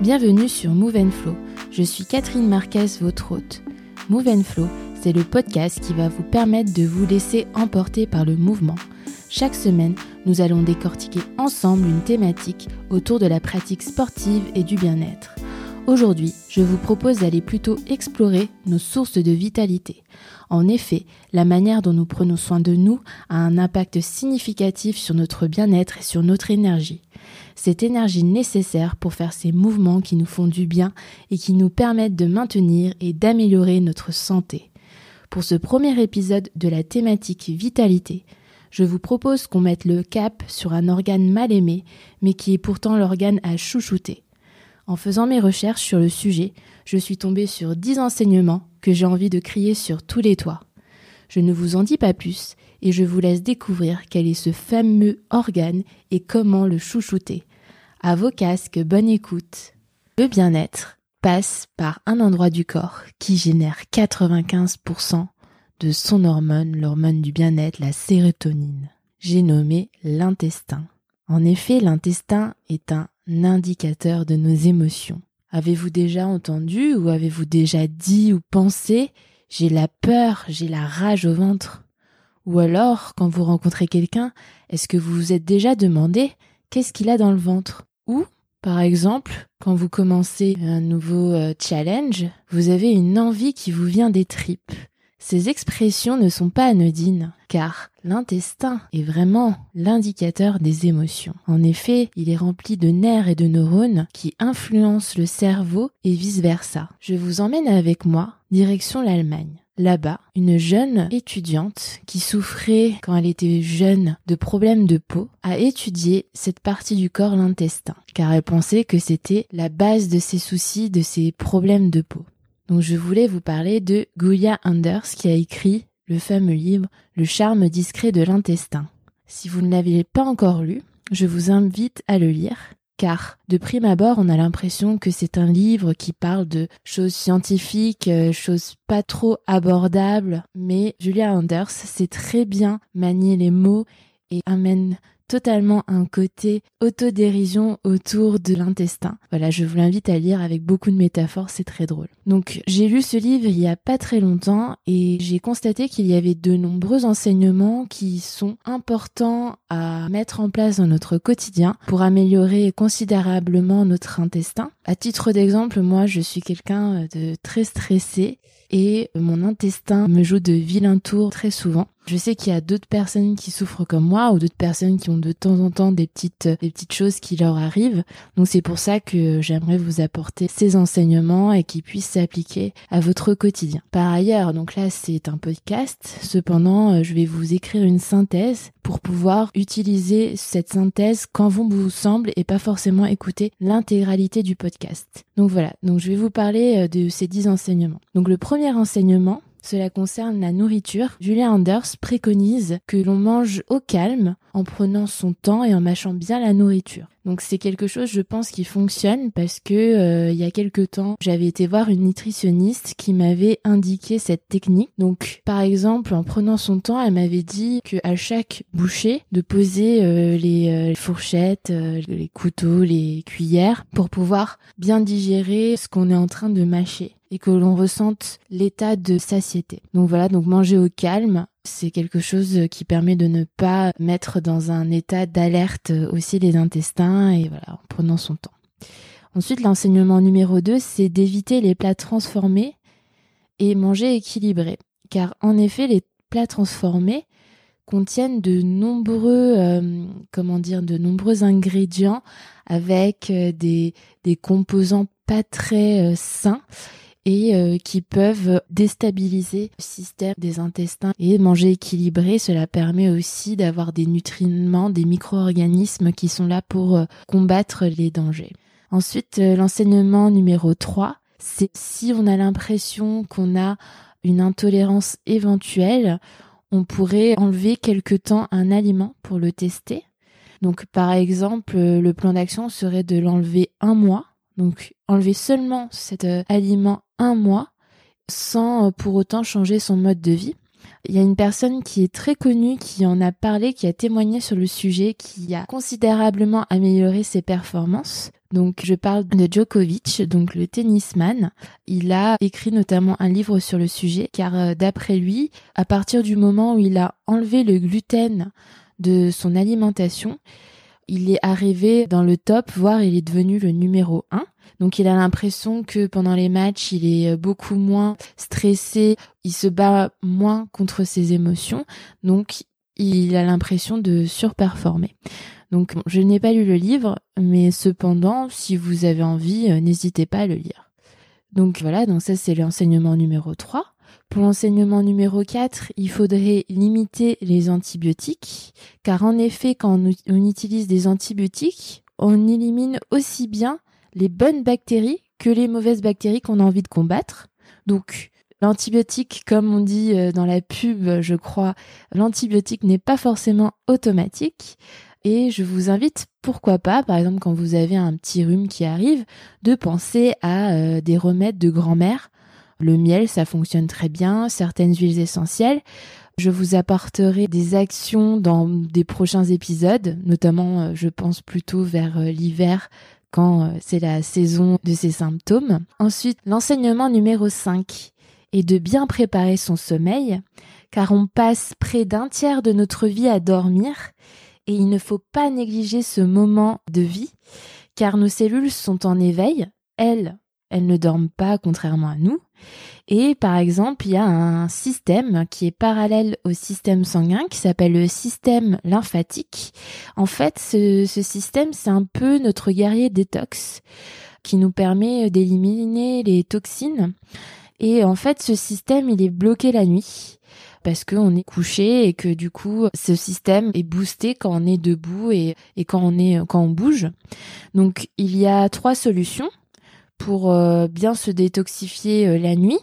Bienvenue sur Move Flow. Je suis Catherine Marquez, votre hôte. Move Flow, c'est le podcast qui va vous permettre de vous laisser emporter par le mouvement. Chaque semaine, nous allons décortiquer ensemble une thématique autour de la pratique sportive et du bien-être. Aujourd'hui, je vous propose d'aller plutôt explorer nos sources de vitalité. En effet, la manière dont nous prenons soin de nous a un impact significatif sur notre bien-être et sur notre énergie. Cette énergie nécessaire pour faire ces mouvements qui nous font du bien et qui nous permettent de maintenir et d'améliorer notre santé. Pour ce premier épisode de la thématique vitalité, je vous propose qu'on mette le cap sur un organe mal aimé, mais qui est pourtant l'organe à chouchouter. En faisant mes recherches sur le sujet, je suis tombée sur 10 enseignements que j'ai envie de crier sur tous les toits. Je ne vous en dis pas plus et je vous laisse découvrir quel est ce fameux organe et comment le chouchouter. À vos casques, bonne écoute. Le bien-être passe par un endroit du corps qui génère 95% de son hormone, l'hormone du bien-être, la sérotonine. J'ai nommé l'intestin. En effet, l'intestin est un indicateur de nos émotions. Avez-vous déjà entendu ou avez-vous déjà dit ou pensé j'ai la peur, j'ai la rage au ventre Ou alors, quand vous rencontrez quelqu'un, est-ce que vous vous êtes déjà demandé qu'est-ce qu'il a dans le ventre? Ou, par exemple, quand vous commencez un nouveau euh, challenge, vous avez une envie qui vous vient des tripes. Ces expressions ne sont pas anodines, car l'intestin est vraiment l'indicateur des émotions. En effet, il est rempli de nerfs et de neurones qui influencent le cerveau et vice-versa. Je vous emmène avec moi direction l'Allemagne. Là-bas, une jeune étudiante qui souffrait quand elle était jeune de problèmes de peau a étudié cette partie du corps, l'intestin, car elle pensait que c'était la base de ses soucis, de ses problèmes de peau. Donc je voulais vous parler de Guya Anders qui a écrit le fameux livre Le charme discret de l'intestin. Si vous ne l'avez pas encore lu, je vous invite à le lire car de prime abord, on a l'impression que c'est un livre qui parle de choses scientifiques, euh, choses pas trop abordables, mais Julia Anders sait très bien manier les mots et amène totalement un côté autodérision autour de l'intestin. Voilà, je vous l'invite à lire avec beaucoup de métaphores, c'est très drôle. Donc, j'ai lu ce livre il y a pas très longtemps et j'ai constaté qu'il y avait de nombreux enseignements qui sont importants à mettre en place dans notre quotidien pour améliorer considérablement notre intestin. À titre d'exemple, moi, je suis quelqu'un de très stressé et mon intestin me joue de vilains tours très souvent. Je sais qu'il y a d'autres personnes qui souffrent comme moi ou d'autres personnes qui ont de temps en temps des petites, petites choses qui leur arrivent. Donc c'est pour ça que j'aimerais vous apporter ces enseignements et qui puissent s'appliquer à votre quotidien. Par ailleurs, donc là c'est un podcast. Cependant, euh, je vais vous écrire une synthèse pour pouvoir utiliser cette synthèse quand vous vous semble et pas forcément écouter l'intégralité du podcast. Donc voilà. Donc je vais vous parler euh, de ces dix enseignements. Donc le premier enseignement, cela concerne la nourriture. Julia Anders préconise que l'on mange au calme en prenant son temps et en mâchant bien la nourriture. Donc c'est quelque chose, je pense, qui fonctionne parce que euh, il y a quelque temps, j'avais été voir une nutritionniste qui m'avait indiqué cette technique. Donc par exemple, en prenant son temps, elle m'avait dit que à chaque bouchée, de poser euh, les, euh, fourchettes, les couteaux, les cuillères pour pouvoir bien digérer ce qu'on est en train de mâcher et que l'on ressente l'état de satiété. Donc voilà, donc manger au calme, c'est quelque chose qui permet de ne pas mettre dans un état d'alerte aussi les intestins et voilà, en prenant son temps. Ensuite, l'enseignement numéro 2, c'est d'éviter les plats transformés et manger équilibré. Car en effet, les plats transformés contiennent de nombreux, euh, comment dire, de nombreux ingrédients avec euh, des, des composants pas très euh, sains et euh, qui peuvent déstabiliser le système des intestins et manger équilibré. Cela permet aussi d'avoir des nutriments, des micro-organismes qui sont là pour euh, combattre les dangers. Ensuite, euh, l'enseignement numéro 3, c'est si on a l'impression qu'on a une intolérance éventuelle, on pourrait enlever quelque temps un aliment pour le tester. Donc par exemple, le plan d'action serait de l'enlever un mois donc enlever seulement cet euh, aliment un mois sans euh, pour autant changer son mode de vie. Il y a une personne qui est très connue qui en a parlé, qui a témoigné sur le sujet, qui a considérablement amélioré ses performances. Donc je parle de Djokovic, donc le tennisman. Il a écrit notamment un livre sur le sujet car euh, d'après lui, à partir du moment où il a enlevé le gluten de son alimentation, il est arrivé dans le top, voire il est devenu le numéro 1. Donc il a l'impression que pendant les matchs, il est euh, beaucoup moins stressé, il se bat moins contre ses émotions, donc il a l'impression de surperformer. Donc je n'ai pas lu le livre, mais cependant, si vous avez envie, euh, n'hésitez pas à le lire. Donc voilà, donc ça c'est l'enseignement numéro 3. Pour l'enseignement numéro 4, il faudrait limiter les antibiotiques, car en effet, quand on utilise des antibiotiques, on élimine aussi bien les bonnes bactéries que les mauvaises bactéries qu'on a envie de combattre. Donc, l'antibiotique, comme on dit euh, dans la pub, je crois, l'antibiotique n'est pas forcément automatique. Et je vous invite, pourquoi pas, par exemple quand vous avez un petit rhume qui arrive, de penser à euh, des remèdes de grand-mère. Le miel, ça fonctionne très bien, certaines huiles essentielles. Je vous apporterai des actions dans des prochains épisodes, notamment euh, je pense plutôt vers l'hiver quand euh, c'est la saison de ces symptômes. Ensuite, l'enseignement numéro 5 est de bien préparer son sommeil, car on passe près d'un tiers de notre vie à dormir, et il ne faut pas négliger ce moment de vie, car nos cellules sont en éveil, elles, elles ne dorment pas contrairement à nous, et par exemple, il y a un système qui est parallèle au système sanguin qui s'appelle le système lymphatique. En fait, ce, système, c'est un peu notre guerrier détox qui nous permet d'éliminer les toxines. Et en fait, ce système, il est bloqué la nuit parce qu'on est couché et que du coup ce système est boosté quand on est debout et, et quand on est quand on bouge. Donc il y a trois solutions pour euh, bien se détoxifier euh, la nuit.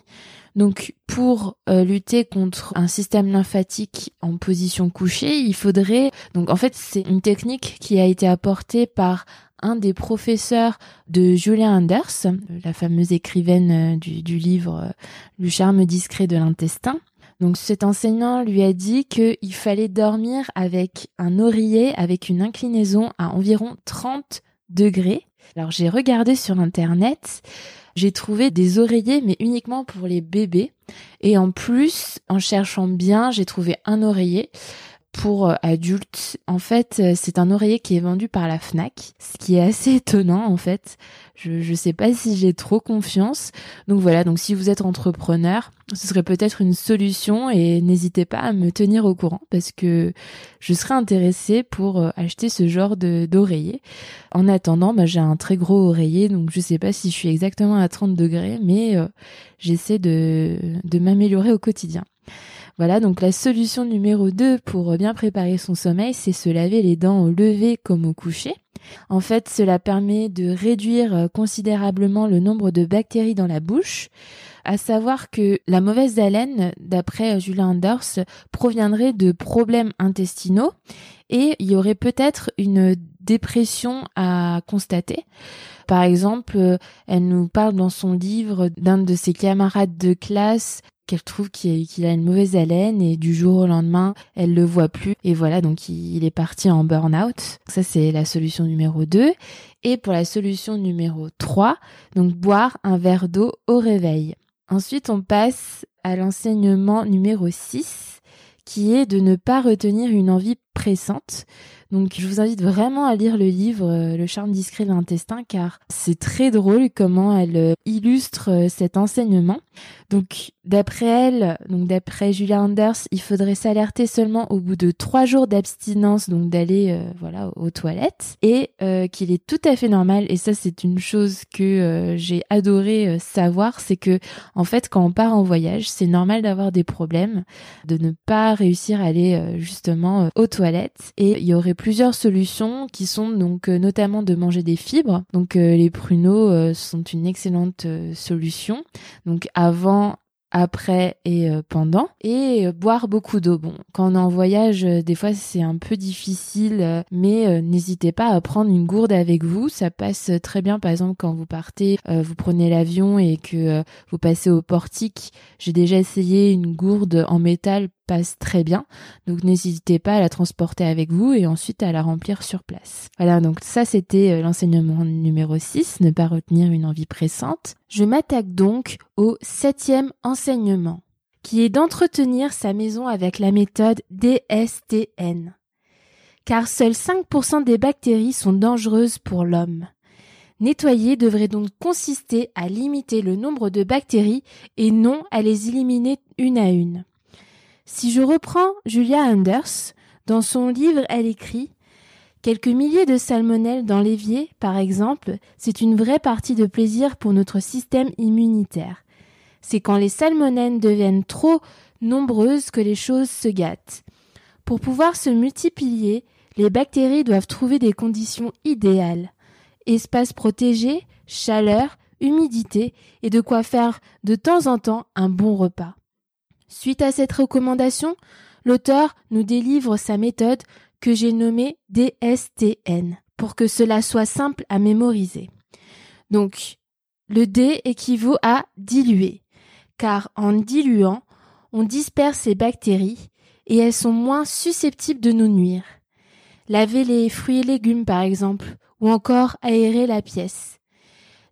Donc pour euh, lutter contre un système lymphatique en position couchée, il faudrait donc en fait c'est une technique qui a été apportée par un des professeurs de Julia Anders, la fameuse écrivaine du, du livre Le charme discret de l'intestin. Donc cet enseignant lui a dit qu'il fallait dormir avec un oreiller avec une inclinaison à environ 30 degrés alors j'ai regardé sur internet, j'ai trouvé des oreillers mais uniquement pour les bébés. Et en plus en cherchant bien, j'ai trouvé un oreiller pour euh, adultes. En fait, euh, c'est un oreiller qui est vendu par la Fnac, ce qui est assez étonnant en fait. Je ne sais pas si j'ai trop confiance. Donc voilà, donc si vous êtes entrepreneur, ce serait peut-être une solution et n'hésitez pas à me tenir au courant parce que je serais intéressée pour euh, acheter ce genre d'oreiller. En attendant, bah, j'ai un très gros oreiller, donc je sais pas si je suis exactement à 30 degrés, mais j'essaie de, de m'améliorer au quotidien. Voilà, donc la solution numéro 2 pour bien préparer son sommeil, c'est se laver les dents au lever comme au coucher. En fait, cela permet de réduire euh, considérablement le nombre de bactéries dans la bouche. À savoir que la mauvaise haleine, d'après Julia Anders, proviendrait de problèmes intestinaux et il y aurait peut-être une dépression à constater. Par exemple, euh, elle nous parle dans son livre d'un de ses camarades de classe qu'elle trouve qu'il a une mauvaise haleine et du jour au lendemain, elle le voit plus et voilà, donc il, est parti en burn-out. Ça c'est la solution numéro 2 et pour la solution numéro 3, donc boire un verre d'eau au réveil. Ensuite, on passe à l'enseignement numéro 6 qui est de ne pas retenir une envie pressante. Donc je vous invite vraiment à lire le livre euh, Le charme discret de l'intestin car c'est très drôle comment elle euh, illustre euh, cet enseignement. Donc d'après elle, donc d'après Julia Anders, il faudrait s'alerter seulement au bout de trois jours d'abstinence, donc d'aller voilà aux toilettes, et qu'il est tout à fait normal. Et ça c'est une chose que j'ai adoré savoir, c'est que en fait quand on part en voyage, c'est normal d'avoir des problèmes, de ne pas réussir à aller justement aux toilettes, et il y aurait plusieurs solutions qui sont donc euh, notamment de manger des fibres. Donc euh, les pruneaux euh, sont une excellente solution. Donc avant après et euh, pendant et euh, boire beaucoup d'eau. Bon, quand on est en voyage, euh, des fois c'est un peu difficile, mais n'hésitez pas à prendre une gourde avec vous. Ça passe très bien, par exemple, quand vous partez, vous prenez l'avion et que vous passez au portique. J'ai déjà essayé une gourde en métal passe très bien. Donc n'hésitez pas à la transporter avec vous et ensuite à la remplir sur place. Voilà, donc ça c'était l'enseignement numéro 6, ne pas retenir une envie pressante. Je m'attaque donc au septième enseignement, qui est d'entretenir sa maison avec la méthode DSTN. Car seuls 5% des bactéries sont dangereuses pour l'homme. Nettoyer devrait donc consister à limiter le nombre de bactéries et non à les éliminer une à une. Si je reprends Julia Anders, dans son livre elle écrit Quelques milliers de salmonelles dans l'évier, par exemple, c'est une vraie partie de plaisir pour notre système immunitaire. C'est quand les salmonelles deviennent trop nombreuses que les choses se gâtent. Pour pouvoir se multiplier, les bactéries doivent trouver des conditions idéales. Espace protégé, chaleur, humidité et de quoi faire de temps en temps un bon repas. Suite à cette recommandation, l'auteur nous délivre sa méthode que j'ai nommé DSTN pour que cela soit simple à mémoriser. Donc, le D équivaut à diluer, car en diluant, on disperse les bactéries et elles sont moins susceptibles de nous nuire. Laver les fruits et légumes par exemple, ou encore aérer la pièce.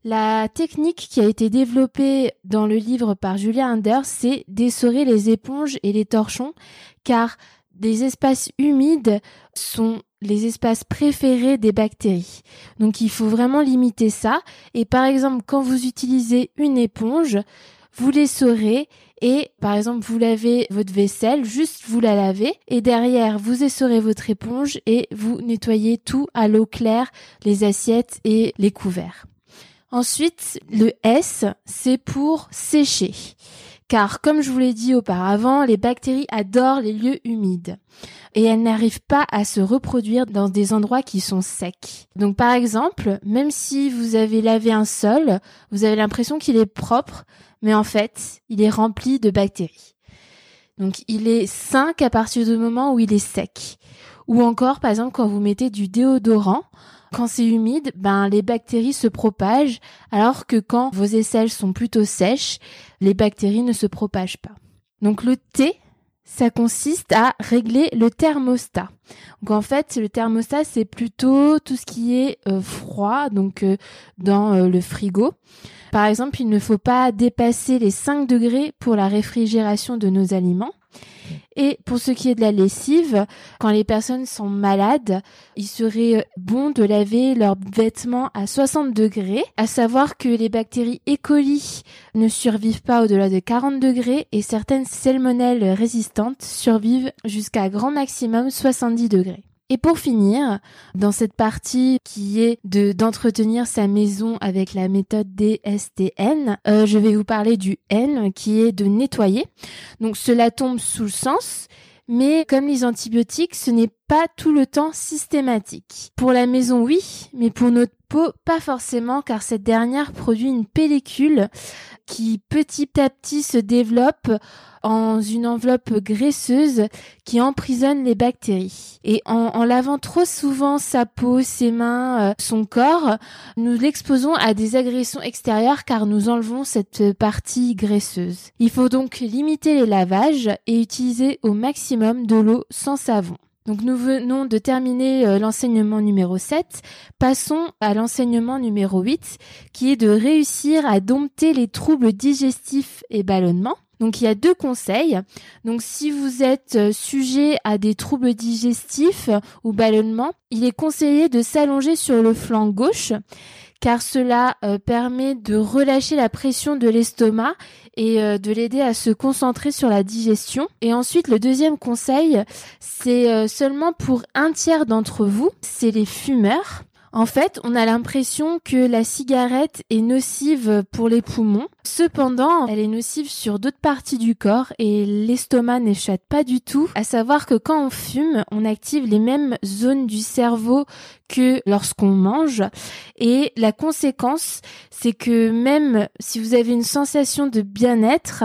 La technique qui a été développée dans le livre par Julia Anders, c'est d'essorer les éponges et les torchons, car des espaces humides sont les espaces préférés des bactéries. Donc il faut vraiment limiter ça. Et par exemple, quand vous utilisez une éponge, vous l'essorez et par exemple vous lavez votre vaisselle, juste vous la lavez et derrière vous essorez votre éponge et vous nettoyez tout à l'eau claire, les assiettes et les couverts. Ensuite, le S, c'est pour sécher car comme je vous l'ai dit auparavant, les bactéries adorent les lieux humides et elles n'arrivent pas à se reproduire dans des endroits qui sont secs. Donc par exemple, même si vous avez lavé un sol, vous avez l'impression qu'il est propre, mais en fait, il est rempli de bactéries. Donc il est sain qu'à partir du moment où il est sec. Ou encore, par exemple, quand vous mettez du déodorant, quand c'est humide, ben les bactéries se propagent, alors que quand vos aisselles sont plutôt sèches, les bactéries ne se propagent pas. Donc le T, ça consiste à régler le thermostat. Donc en fait, le thermostat c'est plutôt tout ce qui est euh, froid, donc euh, dans euh, le frigo. Par exemple, il ne faut pas dépasser les 5 degrés pour la réfrigération de nos aliments. Et pour ce qui est de la lessive, quand les personnes sont malades, il serait bon de laver leurs vêtements à 60 degrés, à savoir que les bactéries E. ne survivent pas au-delà de 40 degrés et certaines salmonelles résistantes survivent jusqu'à grand maximum 70 degrés. Et pour finir, dans cette partie qui est de d'entretenir sa maison avec la méthode DSTN, euh, je vais vous parler du N qui est de nettoyer. Donc cela tombe sous le sens, mais comme les antibiotiques, ce n'est pas tout le temps systématique. Pour la maison, oui, mais pour notre peau, pas forcément, car cette dernière produit une pellicule qui petit à petit se développe en une enveloppe graisseuse qui emprisonne les bactéries. Et en, lavant trop souvent sa peau, ses mains, euh, son corps, nous l'exposons à des agressions extérieures car nous enlevons cette partie graisseuse. Il faut donc limiter les lavages et utiliser au maximum de l'eau sans savon. Donc nous venons de terminer euh, l'enseignement numéro 7. Passons à l'enseignement numéro 8 qui est de réussir à dompter les troubles digestifs et ballonnements. Donc il y a deux conseils. Donc si vous êtes euh, sujet à des troubles digestifs ou ballonnements, il est conseillé de s'allonger sur le flanc gauche car cela euh, permet de relâcher la pression de l'estomac et euh, de l'aider à se concentrer sur la digestion. Et ensuite, le deuxième conseil, c'est euh, seulement pour un tiers d'entre vous, c'est les fumeurs. En fait, on a l'impression que la cigarette est nocive pour les poumons. Cependant, elle est nocive sur d'autres parties du corps et l'estomac n'échappe pas du tout. À savoir que quand on fume, on active les mêmes zones du cerveau que lorsqu'on mange. Et la conséquence, c'est que même si vous avez une sensation de bien-être,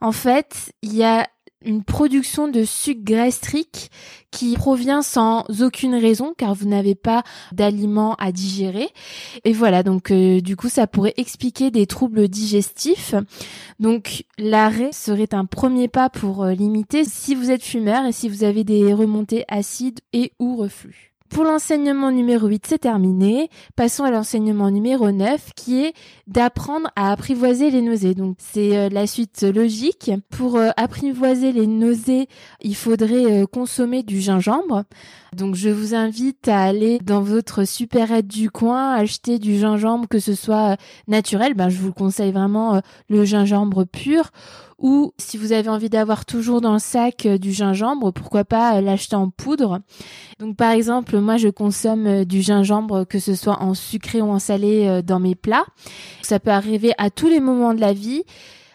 en fait, il y a une production de sucre gastrique qui provient sans aucune raison car vous n'avez pas d'aliments à digérer. Et voilà, donc euh, du coup ça pourrait expliquer des troubles digestifs. Donc l'arrêt serait un premier pas pour euh, limiter si vous êtes fumeur et si vous avez des remontées acides et ou reflux. Pour l'enseignement numéro 8, c'est terminé. Passons à l'enseignement numéro 9 qui est d'apprendre à apprivoiser les nausées. Donc c'est euh, la suite logique. Pour euh, apprivoiser les nausées, il faudrait euh, consommer du gingembre. Donc je vous invite à aller dans votre supérette du coin, acheter du gingembre que ce soit naturel. Ben, je vous conseille vraiment le gingembre pur ou si vous avez envie d'avoir toujours dans le sac euh, du gingembre, pourquoi pas euh, l'acheter en poudre. Donc par exemple, moi je consomme euh, du gingembre que ce soit en sucré ou en salé dans mes plats. Ça peut arriver à tous les moments de la vie.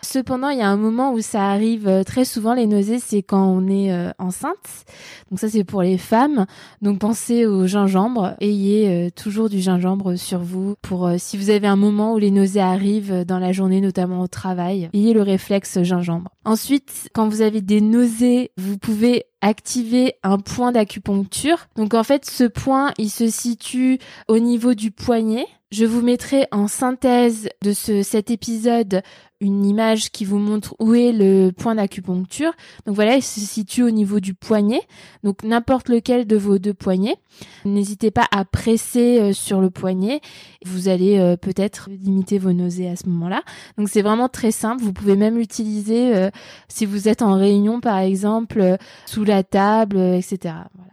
Cependant, il y a un moment où ça arrive euh, très souvent, les nausées, c'est quand on est euh, enceinte. Donc ça, c'est pour les femmes. Donc pensez au gingembre. Ayez euh, toujours du gingembre sur vous pour si vous avez un moment où les nausées arrivent dans la journée, notamment au travail. Ayez le réflexe gingembre. Ensuite, quand vous avez des nausées, vous pouvez activer un point d'acupuncture. Donc en fait, ce point, il se situe au niveau du poignet. Je vous mettrai en synthèse de ce, cet épisode une image qui vous montre où est le point d'acupuncture. Donc voilà, il se situe au niveau du poignet. Donc n'importe lequel de vos deux poignets. N'hésitez pas à presser euh, sur le poignet. Vous allez euh, peut-être limiter vos nausées à ce moment-là. Donc c'est vraiment très simple. Vous pouvez même l'utiliser euh, si vous êtes en réunion par exemple, sous la table, etc. Voilà.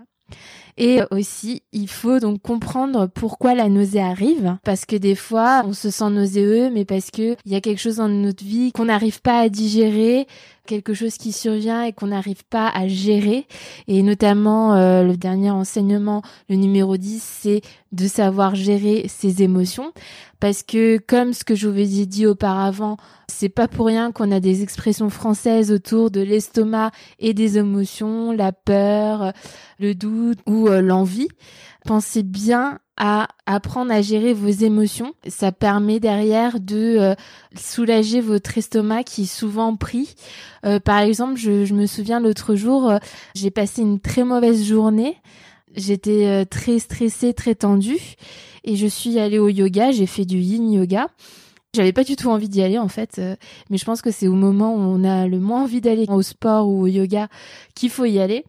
Et aussi, il faut donc comprendre pourquoi la nausée arrive, parce que des fois, on se sent nauséeux, mais parce que il y a quelque chose dans notre vie qu'on n'arrive pas à digérer, quelque chose qui survient et qu'on n'arrive pas à gérer. Et notamment, euh, le dernier enseignement, le numéro 10, c'est de savoir gérer ses émotions. Parce que comme ce que je vous ai dit auparavant, c'est pas pour rien qu'on a des expressions françaises autour de l'estomac et des émotions, la peur, le doute ou euh, l'envie. Pensez bien à apprendre à gérer vos émotions. Ça permet derrière de euh, soulager votre estomac qui souvent pris. Euh, par exemple, je, me souviens l'autre jour, euh, j'ai passé une très mauvaise journée. J'étais très stressée, très tendue. Et je suis allée au yoga, j'ai fait du yin yoga. J'avais pas du tout envie d'y aller en fait, mais je pense que c'est au moment où on a le moins envie d'aller au sport ou au yoga qu'il faut y aller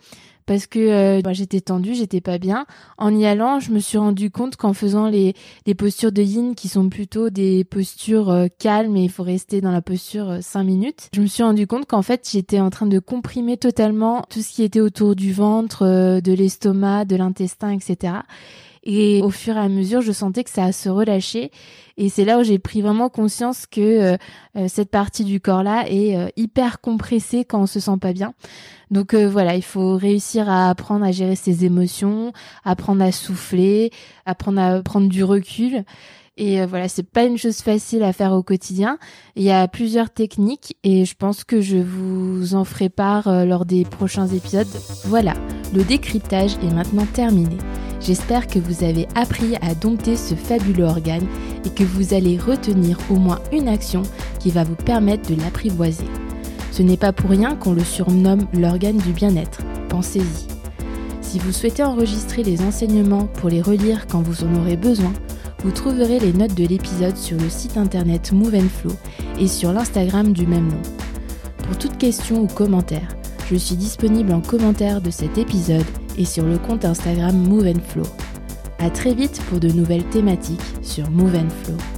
parce que euh, bah, j'étais tendue, j'étais pas bien. En y allant, je me suis rendu compte qu'en faisant les, les postures de yin qui sont plutôt des postures euh, calmes et il faut rester dans la posture euh, 5 minutes, je me suis rendu compte qu'en fait j'étais en train de comprimer totalement tout ce qui était autour du ventre, euh, de l'estomac, de l'intestin, etc. Et au fur et à mesure, je sentais que ça se relâchait. Et c'est là où j'ai pris vraiment conscience que euh, euh, cette partie du corps-là est euh, hyper compressée quand on se sent pas bien. Donc voilà, il faut réussir à apprendre à gérer ses émotions, apprendre à souffler, apprendre à prendre du recul. Et voilà, c'est pas une chose facile à faire au quotidien. Il y a plusieurs techniques et je pense que je vous en ferai part lors des prochains épisodes. Voilà, le décryptage est maintenant terminé. J'espère que vous avez appris à dompter ce fabuleux organe et que vous allez retenir au moins une action qui va vous permettre de l'apprivoiser. Ce n'est pas pour rien qu'on le surnomme l'organe du bien-être. Pensez-y. Si vous souhaitez enregistrer les enseignements pour les relire quand vous en aurez besoin, vous trouverez les notes de l'épisode sur le site internet Move Flow et sur l'Instagram du même nom. Pour toute question ou commentaire, je suis disponible en commentaire de cet épisode et sur le compte Instagram Move Flow. À très vite pour de nouvelles thématiques sur Move Flow.